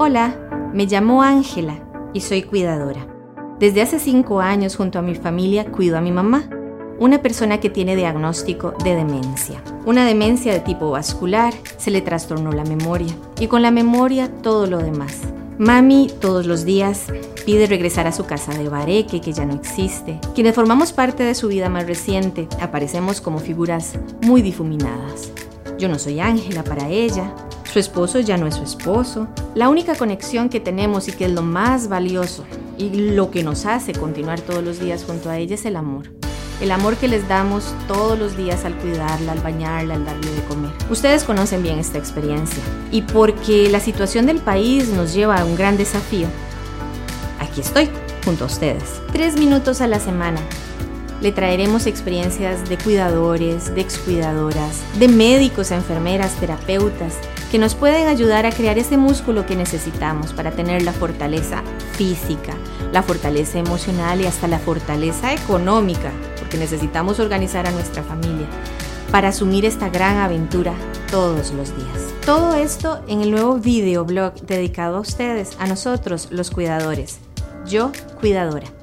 Hola, me llamo Ángela y soy cuidadora. Desde hace cinco años junto a mi familia cuido a mi mamá, una persona que tiene diagnóstico de demencia. Una demencia de tipo vascular, se le trastornó la memoria y con la memoria todo lo demás. Mami todos los días pide regresar a su casa de Bareque, que ya no existe. Quienes formamos parte de su vida más reciente aparecemos como figuras muy difuminadas. Yo no soy Ángela para ella, su esposo ya no es su esposo. La única conexión que tenemos y que es lo más valioso y lo que nos hace continuar todos los días junto a ella es el amor. El amor que les damos todos los días al cuidarla, al bañarla, al darle de comer. Ustedes conocen bien esta experiencia. Y porque la situación del país nos lleva a un gran desafío, aquí estoy, junto a ustedes. Tres minutos a la semana. Le traeremos experiencias de cuidadores, de excuidadoras, de médicos, enfermeras, terapeutas, que nos pueden ayudar a crear ese músculo que necesitamos para tener la fortaleza física, la fortaleza emocional y hasta la fortaleza económica, porque necesitamos organizar a nuestra familia para asumir esta gran aventura todos los días. Todo esto en el nuevo videoblog dedicado a ustedes, a nosotros los cuidadores. Yo, cuidadora.